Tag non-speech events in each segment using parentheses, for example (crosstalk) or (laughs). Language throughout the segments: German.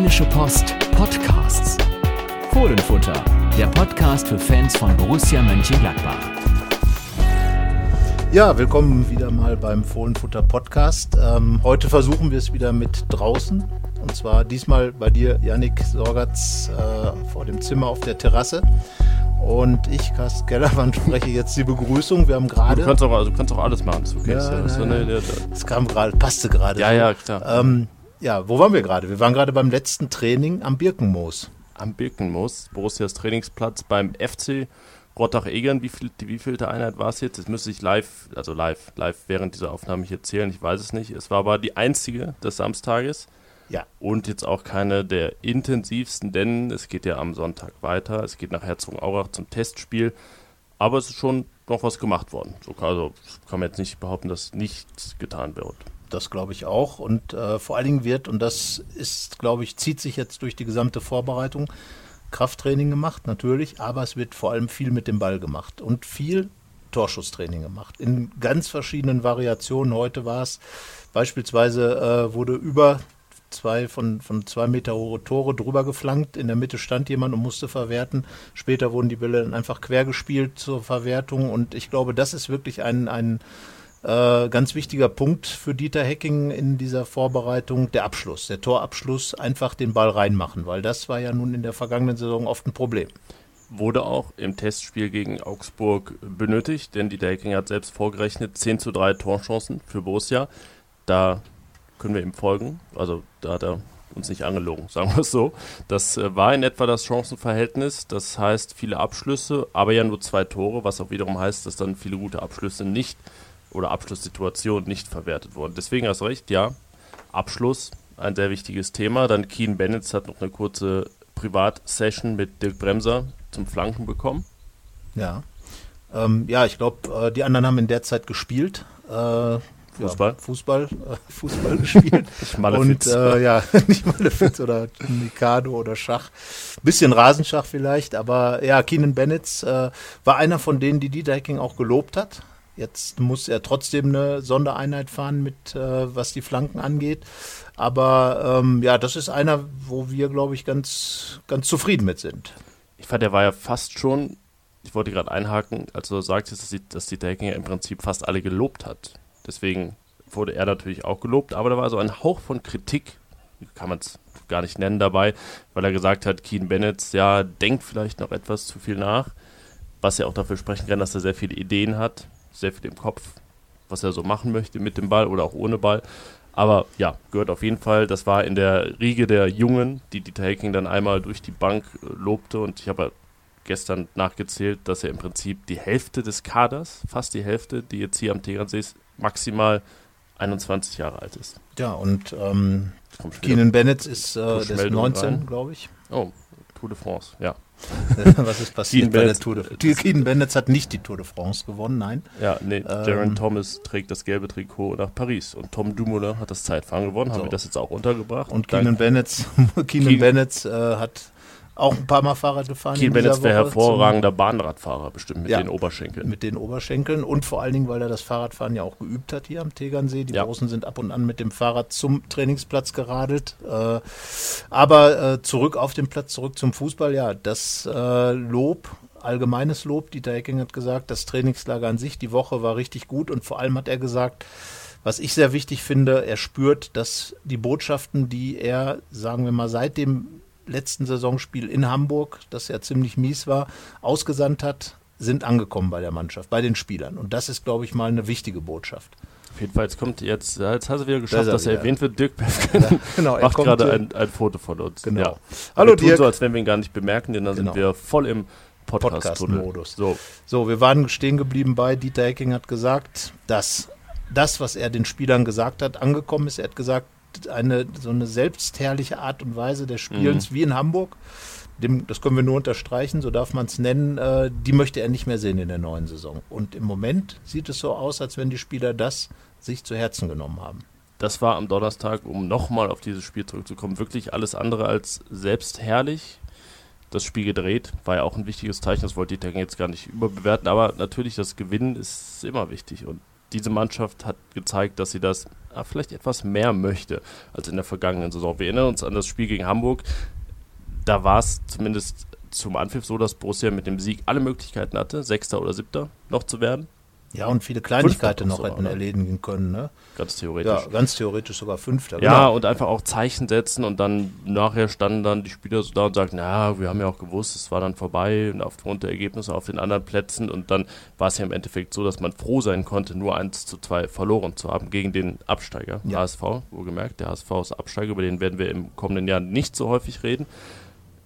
Rheinische Post Podcasts. Fohlenfutter, der Podcast für Fans von Borussia Mönchengladbach. Ja, willkommen wieder mal beim Fohlenfutter Podcast. Ähm, heute versuchen wir es wieder mit draußen. Und zwar diesmal bei dir, Yannick Sorgatz, äh, vor dem Zimmer auf der Terrasse. Und ich, Carsten Kellermann, (laughs) spreche jetzt die Begrüßung. Wir haben gerade. Du kannst auch, also du kannst auch alles machen. Das, ist okay. Ja, das, Das kam gerade, passte gerade. ja, so. ja, klar. Ähm, ja, wo waren wir gerade? Wir waren gerade beim letzten Training am Birkenmoos. Am Birkenmoos, Borussias Trainingsplatz beim FC Rottach-Egern. Wie viel, die wievielte Einheit war es jetzt? Jetzt müsste ich live, also live, live während dieser Aufnahme hier zählen. Ich weiß es nicht. Es war aber die einzige des Samstages. Ja. Und jetzt auch keine der intensivsten, denn es geht ja am Sonntag weiter. Es geht nach Herzogenaurach zum Testspiel. Aber es ist schon noch was gemacht worden. So, also kann man jetzt nicht behaupten, dass nichts getan wird. Das glaube ich auch. Und äh, vor allen Dingen wird, und das ist, glaube ich, zieht sich jetzt durch die gesamte Vorbereitung, Krafttraining gemacht, natürlich, aber es wird vor allem viel mit dem Ball gemacht und viel Torschusstraining gemacht. In ganz verschiedenen Variationen. Heute war es beispielsweise, äh, wurde über zwei von, von zwei Meter hohe Tore drüber geflankt. In der Mitte stand jemand und musste verwerten. Später wurden die Bälle dann einfach quer gespielt zur Verwertung. Und ich glaube, das ist wirklich ein, ein äh, ganz wichtiger Punkt für Dieter Hecking in dieser Vorbereitung, der Abschluss, der Torabschluss, einfach den Ball reinmachen, weil das war ja nun in der vergangenen Saison oft ein Problem. Wurde auch im Testspiel gegen Augsburg benötigt, denn Dieter Hecking hat selbst vorgerechnet 10 zu 3 Torchancen für Borussia. Da können wir ihm folgen. Also da hat er uns nicht angelogen, (laughs) sagen wir es so. Das äh, war in etwa das Chancenverhältnis. Das heißt viele Abschlüsse, aber ja nur zwei Tore, was auch wiederum heißt, dass dann viele gute Abschlüsse nicht oder Abschlusssituationen nicht verwertet wurden. Deswegen hast du recht, ja, Abschluss, ein sehr wichtiges Thema. Dann Keen Bennett hat noch eine kurze Privatsession mit Dirk Bremser zum Flanken bekommen. Ja, ähm, ja ich glaube, äh, die anderen haben in der Zeit gespielt. Äh, Fußball? Ja, Fußball, äh, Fußball (laughs) gespielt. Nicht Und Malefiz. äh, ja, (laughs) nicht Malefiz oder Mikado oder Schach. Bisschen Rasenschach vielleicht, aber ja, Keenan Bennett äh, war einer von denen, die Dieter Hecking auch gelobt hat. Jetzt muss er trotzdem eine Sondereinheit fahren mit, äh, was die Flanken angeht. Aber ähm, ja, das ist einer, wo wir, glaube ich, ganz, ganz zufrieden mit sind. Ich fand, der war ja fast schon, ich wollte gerade einhaken, als du sagtest, dass, die, dass Dieter Hecking ja im Prinzip fast alle gelobt hat. Deswegen wurde er natürlich auch gelobt, aber da war so ein Hauch von Kritik, kann man es gar nicht nennen dabei, weil er gesagt hat, Keen Bennett, ja, denkt vielleicht noch etwas zu viel nach, was ja auch dafür sprechen kann, dass er sehr viele Ideen hat, sehr viel im Kopf, was er so machen möchte mit dem Ball oder auch ohne Ball. Aber ja, gehört auf jeden Fall, das war in der Riege der Jungen, die Dieter Hecking dann einmal durch die Bank äh, lobte und ich habe gestern nachgezählt, dass er im Prinzip die Hälfte des Kaders, fast die Hälfte, die jetzt hier am Tegernsee ist, maximal 21 Jahre alt ist. Ja, und ähm, Keenan Bennett ist, äh, ist Push-Meldung 19, rein. glaube ich. Oh, Tour de France, ja. (laughs) Was ist passiert Keenan bei der Tour de Die Keenan Bennett hat nicht die Tour de France gewonnen, nein. Ja, nee, Ähm. Jaron Thomas trägt das gelbe Trikot nach Paris und Tom Dumoulin hat das Zeitfahren gewonnen. Haben So. wir das jetzt auch untergebracht? Und Keenan Bennett, (laughs) Keenan Keen- Bennett äh, hat auch ein paar Mal Fahrrad gefahren. Dieser Bennett wäre hervorragender Bahnradfahrer, bestimmt mit Ja. den Oberschenkeln. Mit den Oberschenkeln und vor allen Dingen, weil er das Fahrradfahren ja auch geübt hat hier am Tegernsee. Die Ja. Borussen sind ab und an mit dem Fahrrad zum Trainingsplatz geradelt. Äh, aber äh, zurück auf den Platz, zurück zum Fußball. Ja, das äh, Lob, allgemeines Lob. Dieter Hecking hat gesagt, das Trainingslager an sich, die Woche war richtig gut und vor allem hat er gesagt, was ich sehr wichtig finde, er spürt, dass die Botschaften, die er, sagen wir mal, seit dem letzten Saisonspiel in Hamburg, das ja ziemlich mies war, ausgesandt hat, sind angekommen bei der Mannschaft, bei den Spielern. Und das ist, glaube ich, mal eine wichtige Botschaft. Auf jeden Fall, jetzt kommt jetzt, jetzt hast du wieder geschafft, Da dass er wieder. erwähnt wird. Dirk (laughs) Befken genau, er macht gerade hier- ein, ein Foto von uns. Genau. Ja. Hallo wir tun Dirk. so, als wenn wir ihn gar nicht bemerken, denn dann Genau. sind wir voll im. Podcast-Modus. so, So, wir waren stehen geblieben bei, Dieter Hecking hat gesagt, dass das, was er den Spielern gesagt hat, angekommen ist. Er hat gesagt, eine so eine selbstherrliche Art und Weise des Spielens wie in Hamburg, dem, das können wir nur unterstreichen, so darf man es nennen, äh, die möchte er nicht mehr sehen in der neuen Saison. Und im Moment sieht es so aus, als wenn die Spieler das sich zu Herzen genommen haben. das war am Donnerstag, um nochmal auf dieses Spiel zurückzukommen, wirklich alles andere als selbstherrlich. Das Spiel gedreht, war ja auch ein wichtiges Zeichen, das wollte ich jetzt gar nicht überbewerten, aber natürlich das Gewinnen ist immer wichtig und diese Mannschaft hat gezeigt, dass sie das vielleicht etwas mehr möchte als in der vergangenen Saison. Wir erinnern uns an das Spiel gegen Hamburg. Da war es zumindest zum Anpfiff so, dass Borussia mit dem Sieg alle Möglichkeiten hatte, Sechster oder Siebter noch zu werden. Ja, und viele Kleinigkeiten noch hätten oder? erledigen können. Ne? Ganz theoretisch. Ja, ganz theoretisch sogar Fünfter. Ja, genau. und einfach auch Zeichen setzen und dann nachher standen dann die Spieler so da und sagten, na, wir haben ja auch gewusst, es war dann vorbei und aufgrund der Ergebnisse auf den anderen Plätzen und dann war es ja im Endeffekt so, dass man froh sein konnte, nur 1 zu 2 verloren zu haben gegen den Absteiger, ja. HSV, wohlgemerkt. Der HSV ist Absteiger, über den werden wir im kommenden Jahr nicht so häufig reden.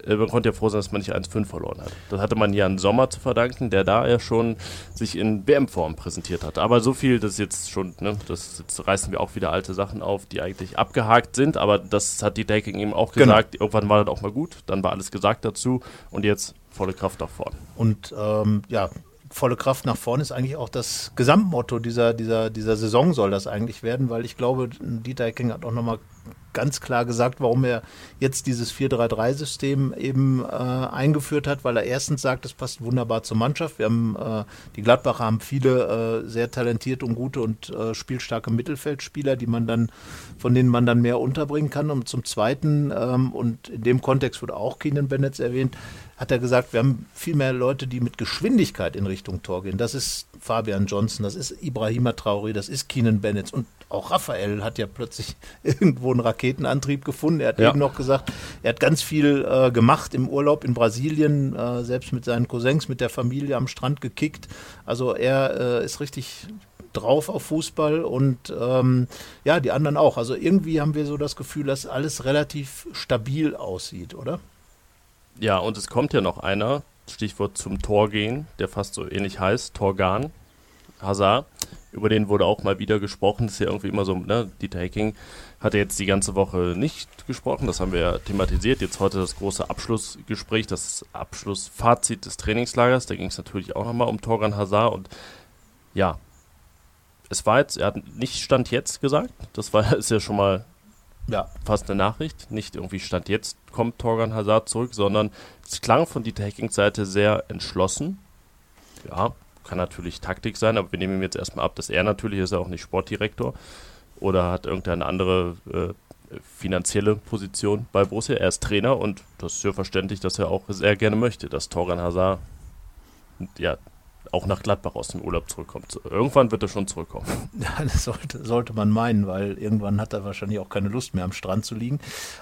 Man konnte ja froh sein, dass man nicht 1-5 verloren hat. Das hatte man Jan Sommer zu verdanken, der da ja schon sich in WM-Form präsentiert hat. Aber so viel, das ist jetzt schon, ne, das jetzt reißen wir auch wieder alte Sachen auf, die eigentlich abgehakt sind, aber das hat die Decking eben auch genau. gesagt. Genau. Irgendwann war das auch mal gut, dann war alles gesagt dazu und jetzt volle Kraft nach vorne. Und ähm, ja, volle Kraft nach vorne ist eigentlich auch das Gesamtmotto dieser, dieser, dieser Saison soll das eigentlich werden, weil ich glaube, Dieter Hecking hat auch nochmal ganz klar gesagt, warum er jetzt dieses 4-3-3-System eben äh, eingeführt hat, weil er erstens sagt, es passt wunderbar zur Mannschaft. Wir haben, äh, die Gladbacher haben viele äh, sehr talentierte und gute und äh, spielstarke Mittelfeldspieler, die man dann, von denen man dann mehr unterbringen kann. Und zum Zweiten, ähm, und in dem Kontext wurde auch Keenan Bennett erwähnt, hat er gesagt, wir haben viel mehr Leute, die mit Geschwindigkeit in Richtung Tor gehen. Das ist Fabian Johnson, das ist Ibrahima Traoré, das ist Keenan Bennett und auch Raphael hat ja plötzlich (laughs) irgendwo einen Raketenantrieb gefunden. Er hat ja. eben noch gesagt, er hat ganz viel äh, gemacht im Urlaub in Brasilien, äh, selbst mit seinen Cousins, mit der Familie am Strand gekickt. Also er äh, ist richtig drauf auf Fußball und ähm, ja, die anderen auch. Also irgendwie haben wir so das Gefühl, dass alles relativ stabil aussieht, oder? Ja, und es kommt ja noch einer, Stichwort zum Tor gehen, der fast so ähnlich heißt, Torgan, Hazard. Über den wurde auch mal wieder gesprochen. Das ist ja irgendwie immer so, ne? Dieter Hecking hatte jetzt die ganze Woche nicht gesprochen. Das haben wir ja thematisiert. Jetzt heute das große Abschlussgespräch, das Abschlussfazit des Trainingslagers. Da ging es natürlich auch nochmal um Torgan Hazard. Und ja, es war jetzt, er hat nicht Stand jetzt gesagt. Das war (laughs) ist ja schon mal ja. fast eine Nachricht. Nicht irgendwie Stand jetzt kommt Torgan Hazard zurück, sondern es klang von Dieter Hackings Seite sehr entschlossen. Ja, kann natürlich Taktik sein, aber wir nehmen ihm jetzt erstmal ab, dass er natürlich ist, er auch nicht Sportdirektor oder hat irgendeine andere äh, finanzielle Position bei Borussia. Er ist Trainer und das ist ja verständlich, dass er auch sehr gerne möchte, dass Torgan Hazard ja, auch nach Gladbach aus dem Urlaub zurückkommt. Irgendwann wird er schon zurückkommen. (laughs) Ja, das sollte, sollte man meinen, weil irgendwann hat er wahrscheinlich auch keine Lust mehr am Strand zu liegen.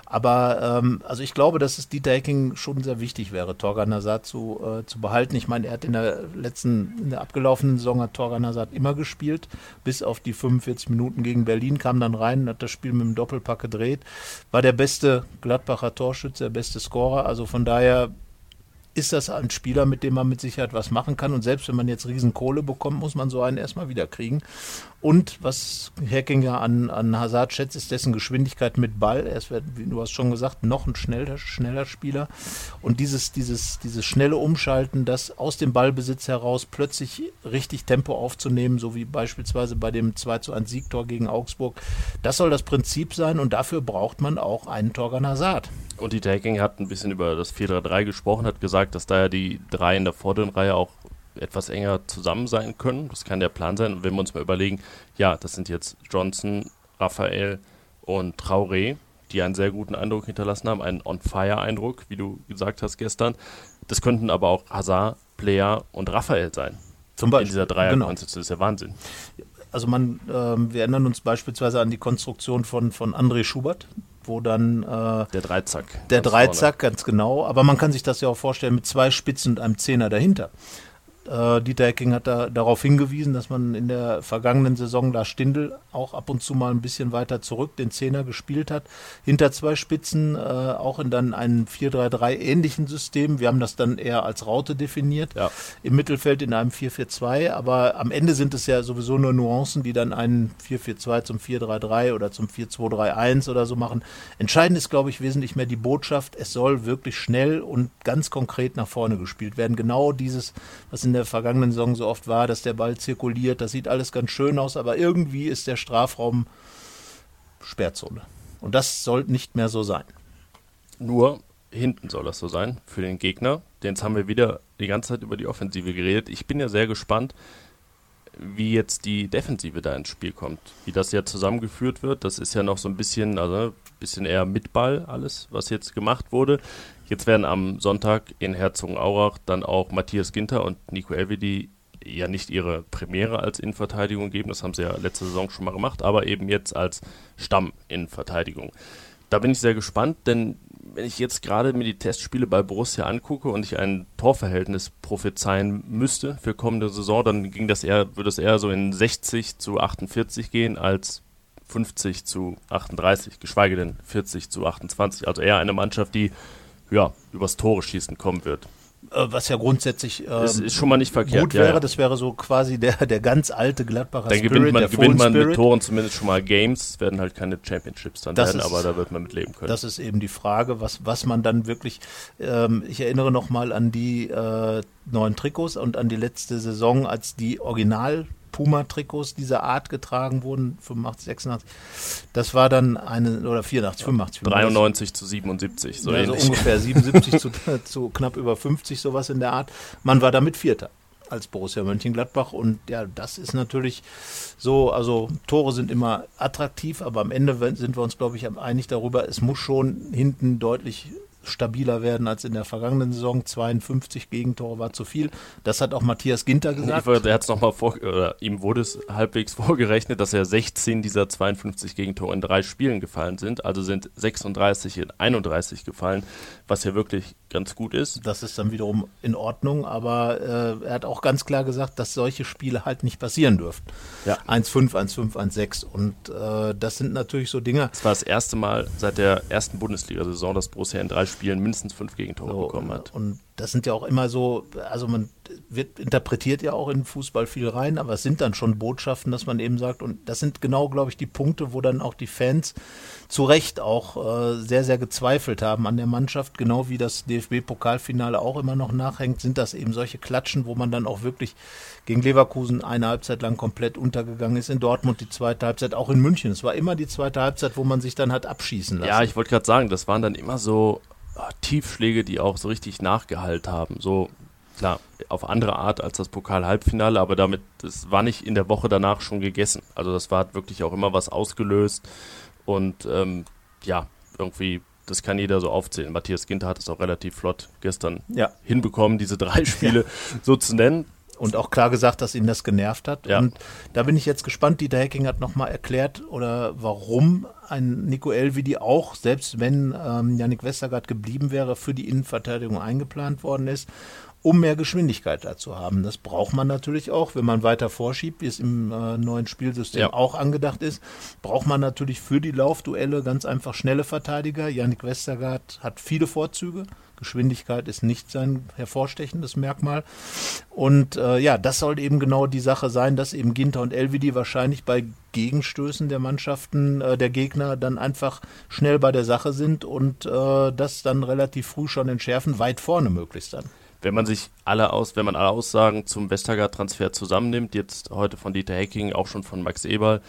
Aber ähm, also ich glaube, dass es Dieter Hecking schon sehr wichtig wäre, Torgan Hazard zu, äh, zu behalten. Ich meine, er hat in der letzten, in der abgelaufenen Saison hat Torgan Hazard immer gespielt, bis auf die 45 Minuten gegen Berlin, kam dann rein, hat das Spiel mit dem Doppelpack gedreht, war der beste Gladbacher Torschütze, der beste Scorer. Also von daher ist das ein Spieler, mit dem man mit Sicherheit was machen kann. Und selbst wenn man jetzt Riesenkohle bekommt, muss man so einen erstmal wieder kriegen. Und was Hacking an, an Hazard schätzt, ist dessen Geschwindigkeit mit Ball. Er ist, wie du hast schon gesagt, noch ein schneller, schneller Spieler. Und dieses, dieses, dieses schnelle Umschalten, das aus dem Ballbesitz heraus plötzlich richtig Tempo aufzunehmen, so wie beispielsweise bei dem 2 zu 1 Siegtor gegen Augsburg, das soll das Prinzip sein. Und dafür braucht man auch einen Torgan Hazard. Und die Taking hat ein bisschen über das 4-3-3 gesprochen, hat gesagt, dass da ja die drei in der vorderen Reihe auch etwas enger zusammen sein können. Das kann der Plan sein. Und wenn wir uns mal überlegen, ja, das sind jetzt Johnson, Raphael und Traoré, die einen sehr guten Eindruck hinterlassen haben, einen On-Fire-Eindruck, wie du gesagt hast gestern. Das könnten aber auch Hazard, Player und Raphael sein. Zum Beispiel. In dieser Dreierkonstellation. Genau. Das ist ja Wahnsinn. Also man, äh, wir erinnern uns beispielsweise an die Konstruktion von, von André Schubert, wo dann äh, der Dreizack. Der Dreizack, vorne. ganz genau. Aber man kann sich das ja auch vorstellen mit zwei Spitzen und einem Zehner dahinter. Äh, Dieter Hecking hat da, darauf hingewiesen, dass man in der vergangenen Saison da Stindl auch ab und zu mal ein bisschen weiter zurück den Zehner gespielt hat, hinter zwei Spitzen, äh, auch in dann einem 4-3-3 ähnlichen System. Wir haben das dann eher als Raute definiert, ja. im Mittelfeld in einem 4-4-2, aber am Ende sind es ja sowieso nur Nuancen, die dann einen 4-4-2 zum 4-3-3 oder zum 4-2-3-1 oder so machen. Entscheidend ist, glaube ich, wesentlich mehr die Botschaft, es soll wirklich schnell und ganz konkret nach vorne gespielt werden. Genau dieses, was in der vergangenen Saison so oft war, dass der Ball zirkuliert. Das sieht alles ganz schön aus, aber irgendwie ist der Strafraum Sperrzone. Und das soll nicht mehr so sein. Nur hinten soll das so sein für den Gegner. Denn jetzt haben wir wieder die ganze Zeit über die Offensive geredet. Ich bin ja sehr gespannt. wie jetzt die Defensive da ins Spiel kommt. Wie das ja zusammengeführt wird, das ist ja noch so ein bisschen, also ein bisschen eher mit Ball alles, was jetzt gemacht wurde. Jetzt werden am Sonntag in Herzogenaurach dann auch Matthias Ginter und Nico Elvedi ja nicht ihre Premiere als Innenverteidigung geben, das haben sie ja letzte Saison schon mal gemacht, aber eben jetzt als Stamm-Innenverteidigung. Da bin ich sehr gespannt, denn wenn ich jetzt gerade mir die Testspiele bei Borussia angucke und ich ein Torverhältnis prophezeien müsste für kommende Saison, dann ging das eher, würde es eher so in 60 zu 48 gehen als 50 zu 38, geschweige denn 40 zu 28. Also eher eine Mannschaft, die ja übers Tore schießen kommen wird. Äh, was ja grundsätzlich ähm, ist, ist schon mal nicht verkehrt. gut wäre. ja. Das wäre so quasi der, der ganz alte Gladbacher Dann Spirit, gewinnt man, gewinnt man mit. Toren zumindest schon mal Games, werden halt keine Championships dann Das werden, ist- aber da wird man mit leben können. Das ist eben die Frage, was, was man dann wirklich, ähm, ich erinnere nochmal an die äh, neuen Trikots und an die letzte Saison, als die Original Puma-Trikots dieser Art getragen wurden, 85, 86. Das war dann eine, oder 84, 85. 93 zu 77, so ja, so ähnlich. ungefähr (laughs) 77 zu, zu knapp über 50, sowas in der Art. Man war damit Vierter als Borussia Mönchengladbach und ja, das ist natürlich so, also Tore sind immer attraktiv, aber am Ende sind wir uns, glaube ich, einig darüber, es muss schon hinten deutlich stabiler werden als in der vergangenen Saison. 52 Gegentore war zu viel. Das hat auch Matthias Ginter gesagt. Wollte- Er hat es nochmal vor, oder ihm wurde es halbwegs (laughs) vorgerechnet, dass ja 16 dieser 52 Gegentore in drei Spielen gefallen sind. Also sind 36 in 31 gefallen, was ja wirklich ganz gut ist. Das ist dann wiederum in Ordnung, aber äh, er hat auch ganz klar gesagt, dass solche Spiele halt nicht passieren dürfen. Ja. 1-5, 1-5, 1-6 und äh, das sind natürlich so Dinge. Es war das erste Mal seit der ersten Bundesliga-Saison, dass Borussia in drei Spielen mindestens fünf Gegentore So, bekommen hat. und das sind ja auch immer so, also man wird interpretiert ja auch in Fußball viel rein, aber es sind dann schon Botschaften, dass man eben sagt, und das sind genau, glaube ich, die Punkte, wo dann auch die Fans zu Recht auch äh, sehr, sehr gezweifelt haben an der Mannschaft, genau wie das DFB-Pokalfinale auch immer noch nachhängt, sind das eben solche Klatschen, wo man dann auch wirklich gegen Leverkusen eine Halbzeit lang komplett untergegangen ist, in Dortmund die zweite Halbzeit, auch in München. Es war immer die zweite Halbzeit, wo man sich dann hat abschießen lassen. Ja, ich wollte gerade sagen, das waren dann immer so Tiefschläge, die auch so richtig nachgehalt haben. So, klar, auf andere Art als das Pokal-Halbfinale, aber damit, das war nicht in der Woche danach schon gegessen. Also das war wirklich auch immer was ausgelöst und ähm, ja, irgendwie, das kann jeder so aufzählen. Matthias Ginter hat es auch relativ flott gestern ja. hinbekommen, diese drei (laughs) Spiele so zu nennen. Und auch klar gesagt, dass ihn das genervt hat. Ja. Und da bin ich jetzt gespannt. Dieter Hecking hat nochmal erklärt, oder warum ein Nico Elvedi auch, selbst wenn ähm, Yannick Westergaard geblieben wäre, für die Innenverteidigung eingeplant worden ist, um mehr Geschwindigkeit da zu haben. Das braucht man natürlich auch, wenn man weiter vorschiebt, wie es im äh, neuen Spielsystem Ja. auch angedacht ist, braucht man natürlich für die Laufduelle ganz einfach schnelle Verteidiger. Yannick Westergaard hat viele Vorzüge. Geschwindigkeit ist nicht sein hervorstechendes Merkmal. Und äh, ja, das soll eben genau die Sache sein, dass eben Ginter und Elvedi wahrscheinlich bei Gegenstößen der Mannschaften, äh, der Gegner dann einfach schnell bei der Sache sind und äh, das dann relativ früh schon entschärfen, weit vorne möglichst dann. Wenn man sich alle aus, wenn man alle Aussagen zum Westergaard-Transfer zusammennimmt, jetzt heute von Dieter Hecking, auch schon von Max Eberl,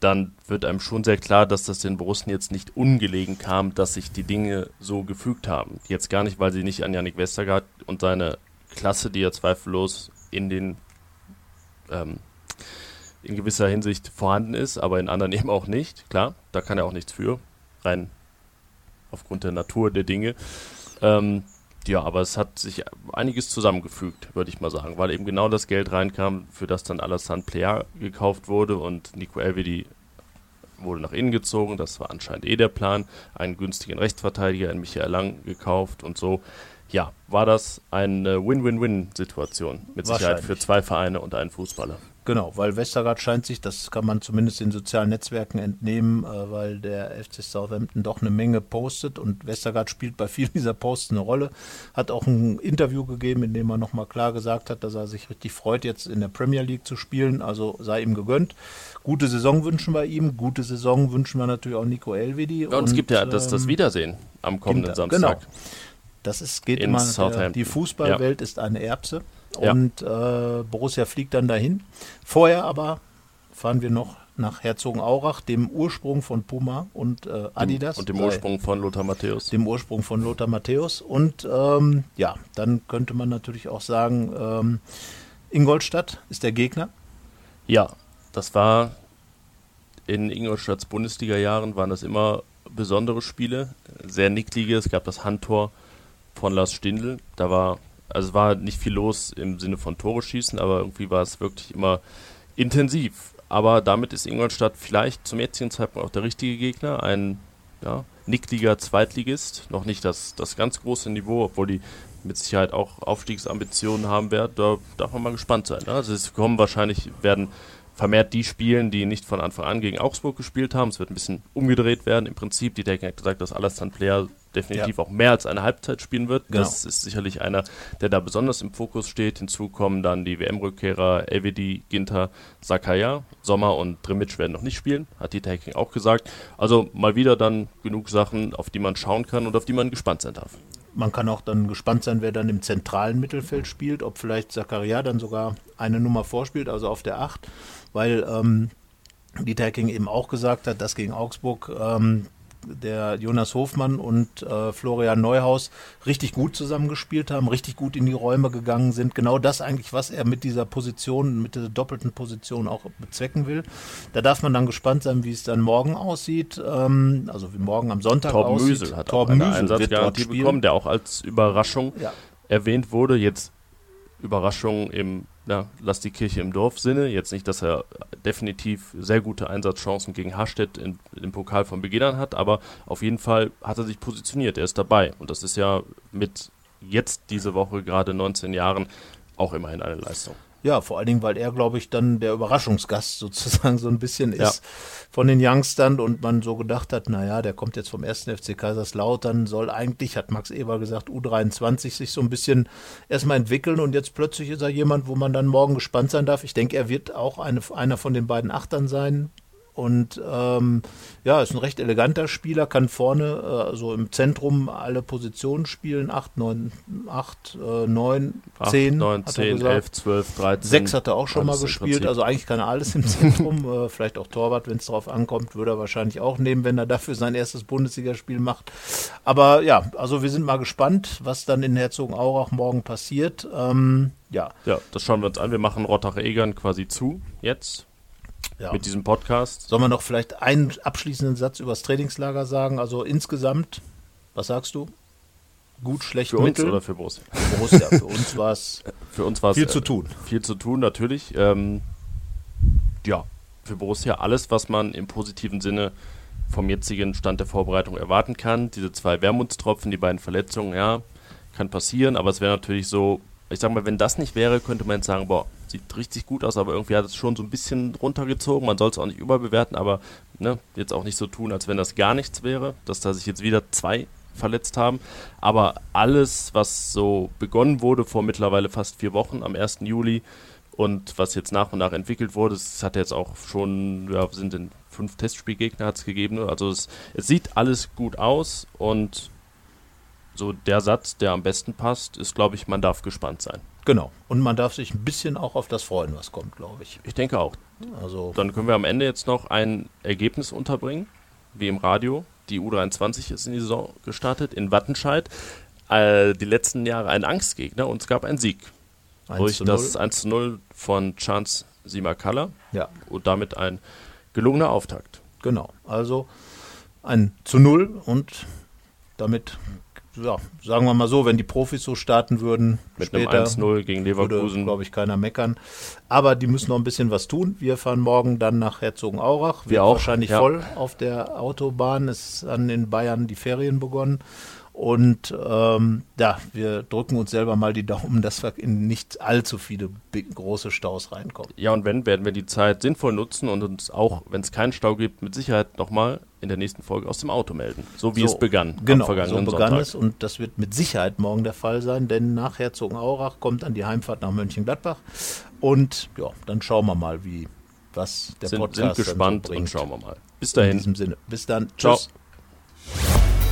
dann wird einem schon sehr klar, dass das den Borussen jetzt nicht ungelegen kam, dass sich die Dinge so gefügt haben. Jetzt gar nicht, weil sie nicht an Yannick Westergaard und seine Klasse, die ja zweifellos in den ähm, in gewisser Hinsicht vorhanden ist, aber in anderen (laughs) eben auch nicht. Klar, da kann er auch nichts für, rein aufgrund der Natur der Dinge. Ähm, ja, aber es hat sich einiges zusammengefügt, würde ich mal sagen, weil eben genau das Geld reinkam, für das dann Alassane Plea gekauft wurde und Nico Elvedi wurde nach innen gezogen. Das war anscheinend eh der Plan. Einen günstigen Rechtsverteidiger in Michael Lang gekauft und so. Ja, war das eine Win-Win-Win-Situation mit Sicherheit für zwei Vereine und einen Fußballer. Genau, weil Westergaard scheint sich, das kann man zumindest den sozialen Netzwerken entnehmen, äh, weil der FC Southampton doch eine Menge postet und Westergaard spielt bei vielen (laughs) dieser Posts eine Rolle. Hat auch ein Interview gegeben, in dem er nochmal klar gesagt hat, dass er sich richtig freut, jetzt in der Premier League zu spielen. Also sei ihm gegönnt. Gute Saison wünschen wir ihm, gute Saison wünschen wir natürlich auch Nico Elvedi. Ja, und, es gibt ja das, das ähm, Wiedersehen am kommenden Ginter, Samstag. Genau. Das ist, geht In immer, der, Southampton. die Fußballwelt ist eine Erbse Ja. und äh, Borussia fliegt dann dahin. Vorher aber fahren wir noch nach Herzogenaurach, dem Ursprung von Puma und äh, Adidas. Und dem Ursprung von Lothar Matthäus. dem Ursprung von Lothar Matthäus. Und ähm, ja, dann könnte man natürlich auch sagen, ähm, Ingolstadt ist der Gegner. Ja, das war in Ingolstadts Bundesliga-Jahren waren das immer besondere Spiele, sehr nicklige. Es gab das Handtor von Lars Stindl. Da war, also es war nicht viel los im Sinne von Tore schießen, aber irgendwie war es wirklich immer intensiv. Aber damit ist Ingolstadt vielleicht zum jetzigen Zeitpunkt auch der richtige Gegner. Ein ja, Nickliga Zweitligist, noch nicht das, das ganz große Niveau, obwohl die mit Sicherheit auch Aufstiegsambitionen haben werden. Da darf man mal gespannt sein. Ne? Also es kommen wahrscheinlich, werden vermehrt die spielen, die nicht von Anfang an gegen Augsburg gespielt haben. Es wird ein bisschen umgedreht werden. Im Prinzip, die Technik hat gesagt, dass Alassane Player definitiv ja. auch mehr als eine Halbzeit spielen wird. Genau. Das ist sicherlich einer, der da besonders im Fokus steht. Hinzu kommen dann die WM-Rückkehrer LWD, Ginter, Sakaya. Sommer und Drimic werden noch nicht spielen, hat die Technik auch gesagt. Also mal wieder dann genug Sachen, auf die man schauen kann und auf die man gespannt sein darf. Man kann auch dann gespannt sein, wer dann im zentralen Mittelfeld spielt, ob vielleicht Zakaria dann sogar eine Nummer vorspielt, also auf der 8, weil ähm, Dieter Hecking eben auch gesagt hat, dass gegen Augsburg ähm, der Jonas Hofmann und äh, Florian Neuhaus richtig gut zusammengespielt haben, richtig gut in die Räume gegangen sind. Genau das eigentlich, was er mit dieser Position, mit dieser doppelten Position auch bezwecken will. Da darf man dann gespannt sein, wie es dann morgen aussieht. Ähm, also wie morgen am Sonntag Torben aussieht. Müsel hat Torben auch eine Müsel Einsatzgarantie bekommen, der auch als Überraschung ja. erwähnt wurde. Jetzt Überraschung im ja, lass die Kirche im Dorf Sinne. Jetzt nicht, dass er definitiv sehr gute Einsatzchancen gegen Hastedt im Pokal von Beginn an hat, aber auf jeden Fall hat er sich positioniert. Er ist dabei. Und das ist ja mit jetzt diese Woche gerade 19 Jahren auch immerhin eine Leistung. Ja, vor allen Dingen, weil er, glaube ich, dann der Überraschungsgast (laughs) sozusagen so ein bisschen ist ja. von den Youngstern und man so gedacht hat, naja, der kommt jetzt vom ersten FC Kaiserslautern, soll eigentlich, hat Max Eber gesagt, U23 sich so ein bisschen erstmal entwickeln und jetzt plötzlich ist er jemand, wo man dann morgen gespannt sein darf. Ich denke, er wird auch eine, einer von den beiden Achtern sein, und ähm, ja, ist ein recht eleganter Spieler, kann vorne, äh, also im Zentrum alle Positionen spielen. 8, 9, 8, äh, 9, 10. 9, 10, 11, 12, 13. 6 hat er auch schon mal gespielt. Also eigentlich kann er alles im Zentrum. äh, vielleicht auch Torwart, wenn es darauf ankommt, würde er wahrscheinlich auch nehmen, wenn er dafür sein erstes Bundesligaspiel macht. Aber ja, also wir sind mal gespannt, was dann in Herzogenaurach morgen passiert. Ähm, ja. ja, das schauen wir uns an. Wir machen Rottach-Egern quasi zu jetzt ja. mit diesem Podcast. Sollen wir noch vielleicht einen abschließenden Satz über das Trainingslager sagen? Also insgesamt, was sagst du? Gut, schlecht, für mittel? uns oder für Borussia? Für Borussia. Für uns (laughs) war es für uns viel zu tun. Viel zu tun natürlich. Ähm, ja, für Borussia alles, was man im positiven Sinne vom jetzigen Stand der Vorbereitung erwarten kann. Diese zwei Wermutstropfen, die beiden Verletzungen, ja, kann passieren, aber es wäre natürlich so, ich sag mal, wenn das nicht wäre, könnte man jetzt sagen, boah, sieht richtig gut aus, aber irgendwie hat es schon so ein bisschen runtergezogen. Man soll es auch nicht überbewerten, aber ne, jetzt auch nicht so tun, als wenn das gar nichts wäre, dass da sich jetzt wieder zwei verletzt haben. Aber alles, was so begonnen wurde vor mittlerweile fast vier Wochen am 1. Juli und was jetzt nach und nach entwickelt wurde, das hat jetzt auch schon, ja, sind in fünf Testspielgegner hat es gegeben. Also es, es sieht alles gut aus und so der Satz, der am besten passt, ist, glaube ich, man darf gespannt sein. Genau. Und man darf sich ein bisschen auch auf das freuen, was kommt, glaube ich. Ich denke auch. Also Dann können wir am Ende jetzt noch ein Ergebnis unterbringen, wie im Radio. Die U23 ist in die Saison gestartet in Wattenscheid. Äh, die letzten Jahre ein Angstgegner und es gab einen Sieg. Durch das 1 zu 0 von Chance Simakala. Ja. Und damit ein gelungener Auftakt. Genau. Also ein zu 0 und damit ja, sagen wir mal so, wenn die Profis so starten würden, mit später, einem 1-0 gegen Leverkusen, glaube ich, keiner meckern. Aber die müssen noch ein bisschen was tun. Wir fahren morgen dann nach Herzogenaurach. Wir auch. Wahrscheinlich ja. voll auf der Autobahn. Es an in Bayern die Ferien begonnen. Und ähm, ja, wir drücken uns selber mal die Daumen, dass wir in nicht allzu viele große Staus reinkommen. Ja, und wenn, werden wir die Zeit sinnvoll nutzen und uns auch, wenn es keinen Stau gibt, mit Sicherheit nochmal in der nächsten Folge aus dem Auto melden. So wie so, es begann. Genau, so begann Sonntag. es und das wird mit Sicherheit morgen der Fall sein, denn nach Herzogenaurach kommt dann die Heimfahrt nach Mönchengladbach. Und ja, dann schauen wir mal, wie was der sind, Podcast sind gespannt so und schauen wir mal. Bis dahin. In diesem Sinne. Bis dann. Tschüss.